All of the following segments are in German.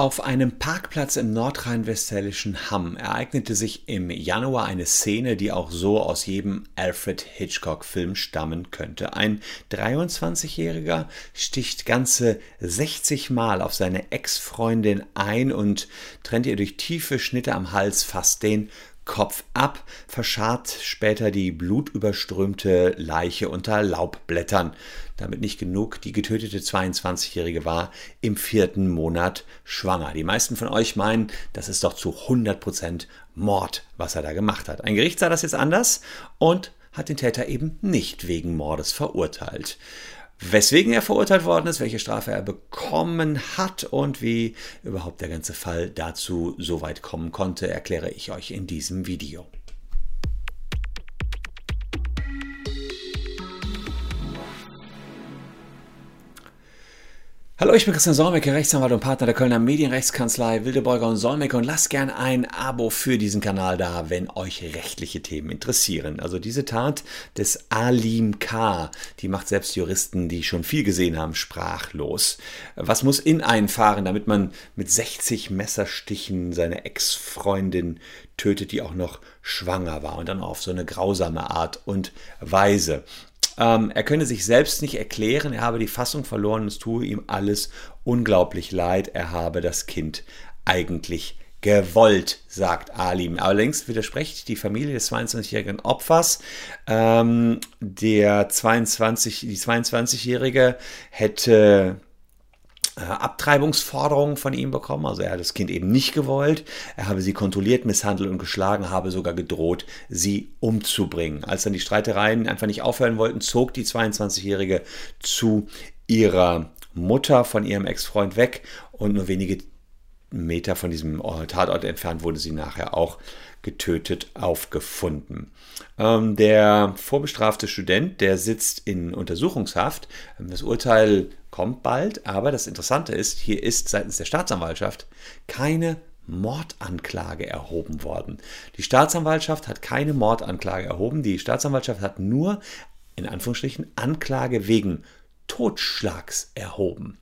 Auf einem Parkplatz im nordrhein-westfälischen Hamm ereignete sich im Januar eine Szene, die auch so aus jedem Alfred Hitchcock-Film stammen könnte. Ein 23-Jähriger sticht ganze 60 Mal auf seine Ex-Freundin ein und trennt ihr durch tiefe Schnitte am Hals fast den Kopf ab, verscharrt später die blutüberströmte Leiche unter Laubblättern. Damit nicht genug, die getötete 22-Jährige war im vierten Monat schwanger. Die meisten von euch meinen, das ist doch zu 100% Mord, was er da gemacht hat. Ein Gericht sah das jetzt anders und hat den Täter eben nicht wegen Mordes verurteilt weswegen er verurteilt worden ist, welche Strafe er bekommen hat und wie überhaupt der ganze Fall dazu so weit kommen konnte, erkläre ich euch in diesem Video. Hallo, ich bin Christian Solmecke, Rechtsanwalt und Partner der Kölner Medienrechtskanzlei Wildeborger und Solmecke und lasst gern ein Abo für diesen Kanal da, wenn euch rechtliche Themen interessieren. Also diese Tat des Alim K., die macht selbst Juristen, die schon viel gesehen haben, sprachlos. Was muss in einen fahren, damit man mit 60 Messerstichen seine Ex-Freundin tötet, die auch noch schwanger war und dann auf so eine grausame Art und Weise. Ähm, er könne sich selbst nicht erklären, er habe die Fassung verloren und es tue ihm alles unglaublich leid. Er habe das Kind eigentlich gewollt, sagt Alim. Allerdings widerspricht die Familie des 22-jährigen Opfers. Ähm, der 22, die 22-jährige hätte Abtreibungsforderungen von ihm bekommen. Also er hat das Kind eben nicht gewollt. Er habe sie kontrolliert, misshandelt und geschlagen, habe sogar gedroht, sie umzubringen. Als dann die Streitereien einfach nicht aufhören wollten, zog die 22-Jährige zu ihrer Mutter von ihrem Ex-Freund weg und nur wenige Meter von diesem Tatort entfernt wurde sie nachher auch getötet aufgefunden. Ähm, der vorbestrafte Student, der sitzt in Untersuchungshaft. Das Urteil kommt bald, aber das Interessante ist, hier ist seitens der Staatsanwaltschaft keine Mordanklage erhoben worden. Die Staatsanwaltschaft hat keine Mordanklage erhoben. Die Staatsanwaltschaft hat nur in Anführungsstrichen Anklage wegen Totschlags erhoben.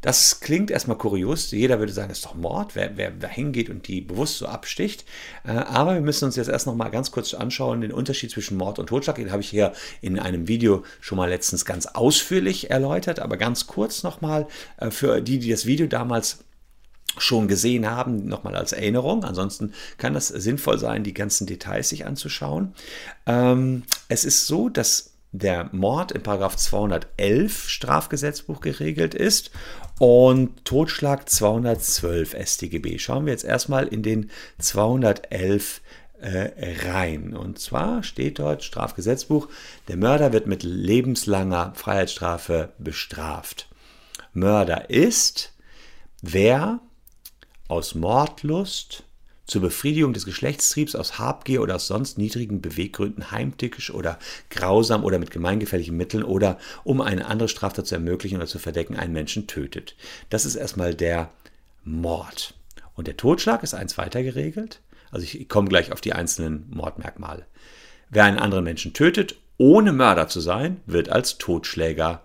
Das klingt erstmal kurios. Jeder würde sagen, das ist doch Mord, wer, wer da hingeht und die bewusst so absticht. Äh, aber wir müssen uns jetzt erst noch mal ganz kurz anschauen, den Unterschied zwischen Mord und Totschlag. Den habe ich hier in einem Video schon mal letztens ganz ausführlich erläutert, aber ganz kurz nochmal äh, für die, die das Video damals schon gesehen haben, nochmal als Erinnerung. Ansonsten kann das sinnvoll sein, die ganzen Details sich anzuschauen. Ähm, es ist so, dass der Mord in 211 Strafgesetzbuch geregelt ist und Totschlag 212 StGB. Schauen wir jetzt erstmal in den 211 äh, rein. Und zwar steht dort Strafgesetzbuch, der Mörder wird mit lebenslanger Freiheitsstrafe bestraft. Mörder ist, wer aus Mordlust, zur Befriedigung des Geschlechtstriebs aus Habgier oder aus sonst niedrigen Beweggründen heimtückisch oder grausam oder mit gemeingefährlichen Mitteln oder um eine andere Straftat zu ermöglichen oder zu verdecken einen Menschen tötet. Das ist erstmal der Mord. Und der Totschlag ist eins weiter geregelt. Also ich komme gleich auf die einzelnen Mordmerkmale. Wer einen anderen Menschen tötet, ohne Mörder zu sein, wird als Totschläger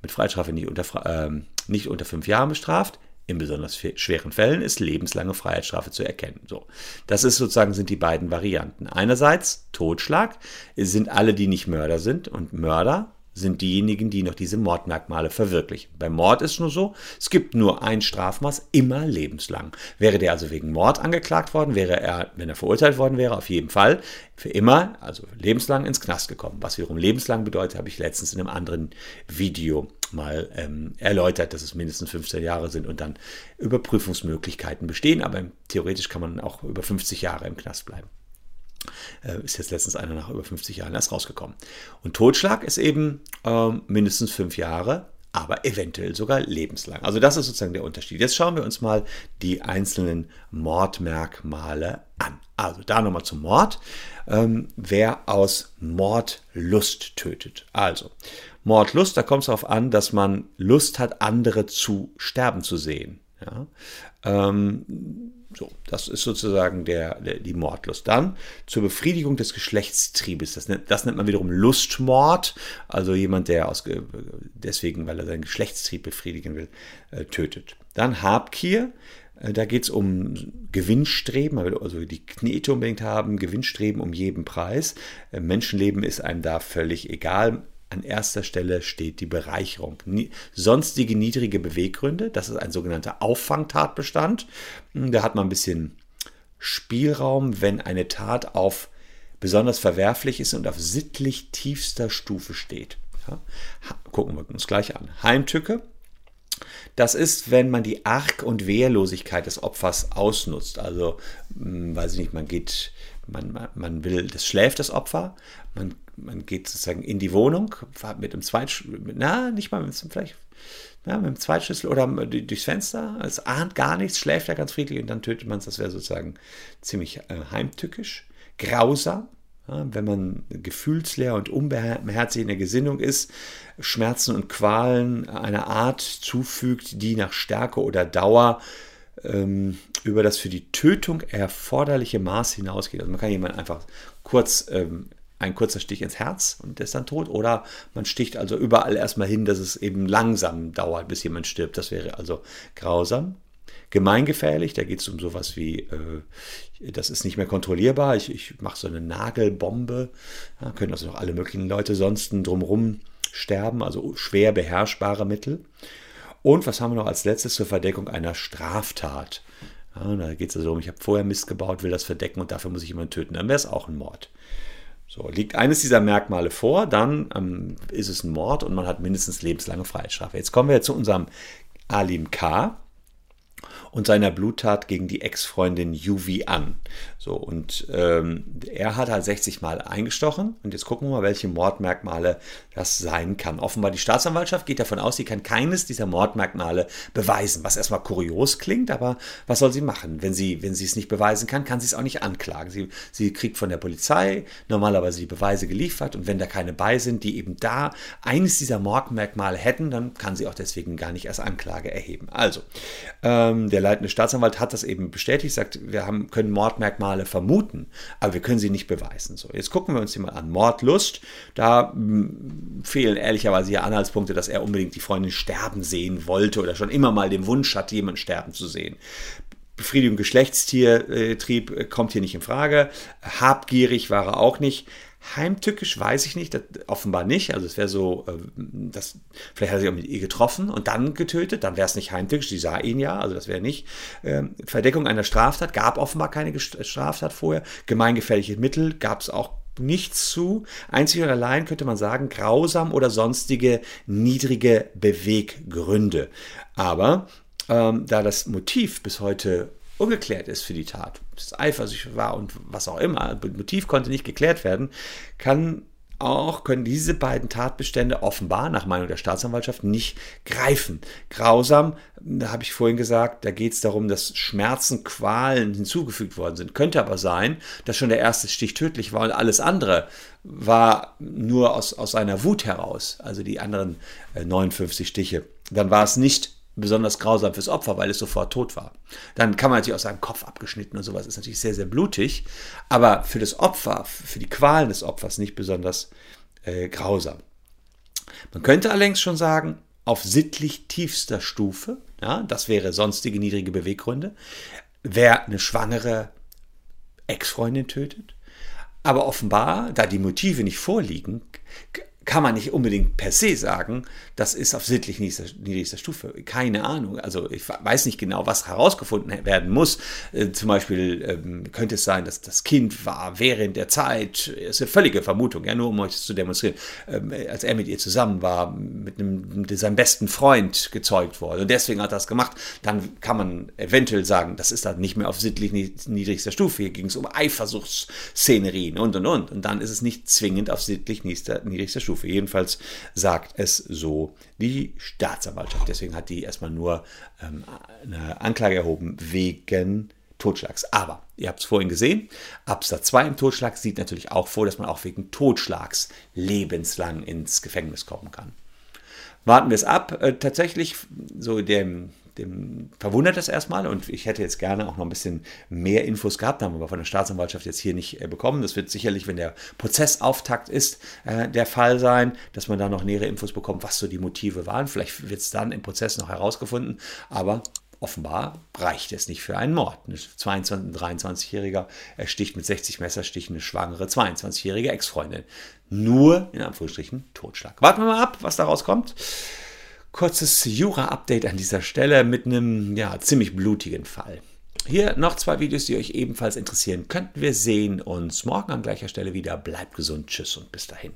mit Freistrafe nicht unter, äh, nicht unter fünf Jahren bestraft. In besonders schweren Fällen ist lebenslange Freiheitsstrafe zu erkennen. So, das ist sozusagen sind die beiden Varianten. Einerseits Totschlag sind alle, die nicht Mörder sind und Mörder sind diejenigen, die noch diese Mordmerkmale verwirklichen. Beim Mord ist nur so, es gibt nur ein Strafmaß, immer lebenslang. Wäre der also wegen Mord angeklagt worden, wäre er, wenn er verurteilt worden wäre, auf jeden Fall für immer, also lebenslang ins Knast gekommen. Was wiederum lebenslang bedeutet, habe ich letztens in einem anderen Video mal ähm, erläutert, dass es mindestens 15 Jahre sind und dann Überprüfungsmöglichkeiten bestehen, aber theoretisch kann man auch über 50 Jahre im Knast bleiben. Äh, ist jetzt letztens einer nach über 50 Jahren erst rausgekommen. Und Totschlag ist eben ähm, mindestens fünf Jahre, aber eventuell sogar lebenslang. Also das ist sozusagen der Unterschied. Jetzt schauen wir uns mal die einzelnen Mordmerkmale an. Also da nochmal zum Mord. Ähm, wer aus Mordlust tötet. Also Mordlust, da kommt es darauf an, dass man Lust hat, andere zu sterben zu sehen. Ja? Ähm, so, das ist sozusagen der, der, die Mordlust. Dann zur Befriedigung des Geschlechtstriebes. Das nennt, das nennt man wiederum Lustmord. Also jemand, der aus, deswegen, weil er seinen Geschlechtstrieb befriedigen will, äh, tötet. Dann Habgier. Äh, da geht es um Gewinnstreben, also die Knete unbedingt haben, Gewinnstreben um jeden Preis. Äh, Menschenleben ist einem da völlig egal. An erster Stelle steht die Bereicherung. Sonstige niedrige Beweggründe, das ist ein sogenannter Auffangtatbestand. Hm, da hat man ein bisschen Spielraum, wenn eine Tat auf besonders verwerflich ist und auf sittlich tiefster Stufe steht. Ja, gucken wir uns gleich an. Heimtücke. Das ist, wenn man die Arg- und Wehrlosigkeit des Opfers ausnutzt. Also, hm, weiß ich nicht, man geht, man, man will, das schläft das Opfer, man, man geht sozusagen in die Wohnung, mit einem Zweitschlüssel, na, nicht mal mit einem, vielleicht, ja, mit dem Zweitschlüssel oder durchs Fenster. Es ahnt gar nichts, schläft er ganz friedlich und dann tötet man es. Das wäre sozusagen ziemlich äh, heimtückisch grausam, ja, wenn man gefühlsleer und unbeherzigt in der Gesinnung ist, Schmerzen und Qualen einer Art zufügt, die nach Stärke oder Dauer ähm, über das für die Tötung erforderliche Maß hinausgeht. Also man kann jemanden einfach kurz ähm, ein kurzer Stich ins Herz und der ist dann tot. Oder man sticht also überall erstmal hin, dass es eben langsam dauert, bis jemand stirbt. Das wäre also grausam. Gemeingefährlich, da geht es um sowas wie, äh, das ist nicht mehr kontrollierbar, ich, ich mache so eine Nagelbombe, da können also noch alle möglichen Leute sonst drumherum sterben, also schwer beherrschbare Mittel. Und was haben wir noch als letztes zur Verdeckung einer Straftat? Ja, da geht es also um, ich habe vorher Mist gebaut, will das verdecken und dafür muss ich jemanden töten. Dann wäre es auch ein Mord. So, liegt eines dieser Merkmale vor, dann ähm, ist es ein Mord und man hat mindestens lebenslange Freiheitsstrafe. Jetzt kommen wir zu unserem Alim K und seiner Bluttat gegen die Ex-Freundin Juvi an. So, und ähm, er hat halt 60 Mal eingestochen. Und jetzt gucken wir mal, welche Mordmerkmale das sein kann. Offenbar die Staatsanwaltschaft geht davon aus, sie kann keines dieser Mordmerkmale beweisen, was erstmal kurios klingt, aber was soll sie machen? Wenn sie, wenn sie es nicht beweisen kann, kann sie es auch nicht anklagen. Sie, sie kriegt von der Polizei normalerweise die Beweise geliefert und wenn da keine bei sind, die eben da eines dieser Mordmerkmale hätten, dann kann sie auch deswegen gar nicht erst Anklage erheben. Also, ähm, der leitende Staatsanwalt hat das eben bestätigt, sagt, wir haben, können Mordmerkmale vermuten, aber wir können sie nicht beweisen. So, jetzt gucken wir uns die mal an. Mordlust, da hm, fehlen ehrlicherweise hier Anhaltspunkte, dass er unbedingt die Freundin sterben sehen wollte oder schon immer mal den Wunsch hatte, jemanden sterben zu sehen. Befriedigung Geschlechtstiertrieb kommt hier nicht in Frage. Habgierig war er auch nicht. Heimtückisch weiß ich nicht, offenbar nicht. Also es wäre so, äh, das, vielleicht hat er sich auch mit ihr getroffen und dann getötet, dann wäre es nicht heimtückisch, sie sah ihn ja, also das wäre nicht. Ähm, Verdeckung einer Straftat, gab offenbar keine Straftat vorher. Gemeingefährliche Mittel gab es auch nichts zu. Einzig und allein könnte man sagen, grausam oder sonstige niedrige Beweggründe. Aber ähm, da das Motiv bis heute ungeklärt ist für die Tat, es eifersüchtig war und was auch immer, das Motiv konnte nicht geklärt werden, kann auch können diese beiden Tatbestände offenbar nach Meinung der Staatsanwaltschaft nicht greifen. Grausam, da habe ich vorhin gesagt, da geht es darum, dass Schmerzen, Qualen hinzugefügt worden sind. Könnte aber sein, dass schon der erste Stich tödlich war und alles andere war nur aus, aus einer Wut heraus, also die anderen 59 äh, Stiche. Dann war es nicht besonders grausam fürs Opfer, weil es sofort tot war. Dann kann man natürlich auch seinen Kopf abgeschnitten und sowas ist natürlich sehr, sehr blutig, aber für das Opfer, für die Qualen des Opfers nicht besonders äh, grausam. Man könnte allerdings schon sagen, auf sittlich tiefster Stufe, ja, das wäre sonstige niedrige Beweggründe, wer eine schwangere Ex-Freundin tötet, aber offenbar, da die Motive nicht vorliegen, kann man nicht unbedingt per se sagen, das ist auf sittlich niedrigster, niedrigster Stufe. Keine Ahnung. Also ich weiß nicht genau, was herausgefunden werden muss. Äh, zum Beispiel ähm, könnte es sein, dass das Kind war während der Zeit, ist eine völlige Vermutung, ja, nur um euch zu demonstrieren, ähm, als er mit ihr zusammen war, mit, einem, mit seinem besten Freund gezeugt worden und deswegen hat er das gemacht, dann kann man eventuell sagen, das ist dann nicht mehr auf sittlich niedrigster Stufe. Hier ging es um Eifersuchtsszenerien und und und. Und dann ist es nicht zwingend auf sittlich niedrigster Stufe. Stufe. Jedenfalls sagt es so die Staatsanwaltschaft. Deswegen hat die erstmal nur ähm, eine Anklage erhoben wegen Totschlags. Aber ihr habt es vorhin gesehen, Absatz 2 im Totschlag sieht natürlich auch vor, dass man auch wegen Totschlags lebenslang ins Gefängnis kommen kann. Warten wir es ab. Äh, tatsächlich, so dem dem verwundert das erstmal und ich hätte jetzt gerne auch noch ein bisschen mehr Infos gehabt, haben wir aber von der Staatsanwaltschaft jetzt hier nicht äh, bekommen. Das wird sicherlich, wenn der Prozessauftakt ist, äh, der Fall sein, dass man da noch nähere Infos bekommt, was so die Motive waren. Vielleicht wird es dann im Prozess noch herausgefunden, aber offenbar reicht es nicht für einen Mord. Ein 22-, 23-Jähriger ersticht mit 60 Messerstichen eine schwangere 22-jährige Ex-Freundin. Nur, in Anführungsstrichen, Totschlag. Warten wir mal ab, was daraus kommt. Kurzes Jura-Update an dieser Stelle mit einem ja, ziemlich blutigen Fall. Hier noch zwei Videos, die euch ebenfalls interessieren könnten. Wir sehen uns morgen an gleicher Stelle wieder. Bleibt gesund, tschüss und bis dahin.